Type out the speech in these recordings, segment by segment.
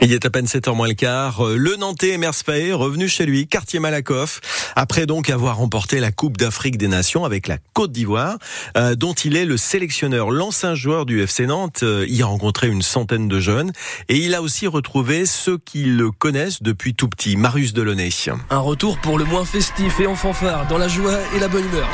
Il est à peine 7h moins le quart. Euh, le Nantais Emers Faé revenu chez lui, quartier Malakoff, après donc avoir remporté la Coupe d'Afrique des Nations avec la Côte d'Ivoire, euh, dont il est le sélectionneur. L'ancien joueur du FC Nantes euh, y a rencontré une centaine de jeunes et il a aussi retrouvé ceux qui le connaissent depuis tout petit, Marius Delaunay. Un retour pour le moins festif et en fanfare, dans la joie et la bonne humeur.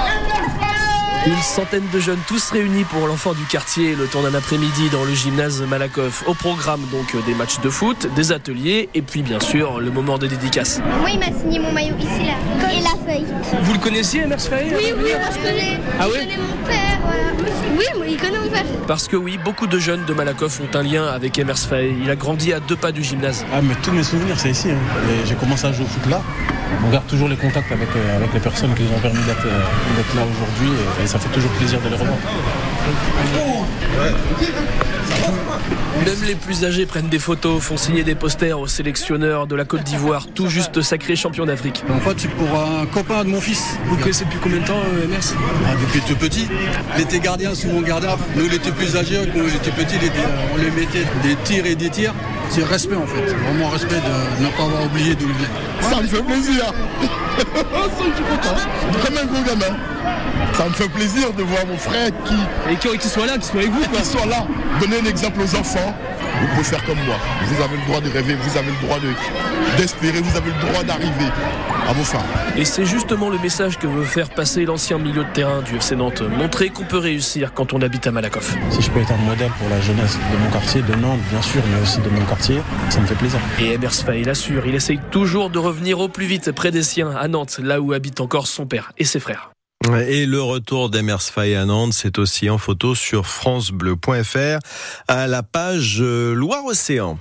Une centaine de jeunes, tous réunis pour l'enfant du quartier, le temps d'un après-midi dans le gymnase Malakoff. Au programme donc des matchs de foot, des ateliers et puis bien sûr le moment de dédicace. Moi il m'a signé mon maillot ici là et la feuille. Vous le connaissiez Faye Oui oui moi je connais. Ah je oui? connais mon père. Oui moi il connaît mon père. Parce que oui, beaucoup de jeunes de Malakoff ont un lien avec Emers Faye. Il a grandi à deux pas du gymnase. Ah mais tous mes souvenirs c'est ici. hein. J'ai commencé à jouer au foot là. On garde toujours les contacts avec, euh, avec les personnes qui nous ont permis d'être euh, là aujourd'hui et, et ça fait toujours plaisir de les revoir. Même les plus âgés prennent des photos, font signer des posters aux sélectionneurs de la Côte d'Ivoire, tout juste sacré champion d'Afrique. En fait, c'est pour un copain de mon fils. Vous connaissez depuis combien de temps, Emers? Ah, depuis tout petit. Il était gardien, souvent gardien. Nous, il était plus âgé. Quand il était petit, il était- on lui mettait des tirs et des tirs. C'est respect, en fait. Vraiment respect de ne pas avoir oublié d'où il vient. Ça me fait plaisir. Ça, je suis content. Comme un gros gamin. Ça me fait plaisir de voir mon frère qui, Et qu'il soit là, qu'il soit avec vous, qui soit là, donner un exemple aux enfants. Vous pouvez faire comme moi. Vous avez le droit de rêver, vous avez le droit de- d'espérer, vous avez le droit d'arriver à fins. Et c'est justement le message que veut faire passer l'ancien milieu de terrain du FC Nantes. Montrer qu'on peut réussir quand on habite à Malakoff. Si je peux être un modèle pour la jeunesse de mon quartier, de Nantes bien sûr, mais aussi de mon quartier, ça me fait plaisir. Et Emers Faye l'assure, il essaye toujours de revenir au plus vite près des siens, à Nantes, là où habitent encore son père et ses frères. Et le retour d'Emers Faye à Nantes, c'est aussi en photo sur francebleu.fr à la page euh, Loire-Océan.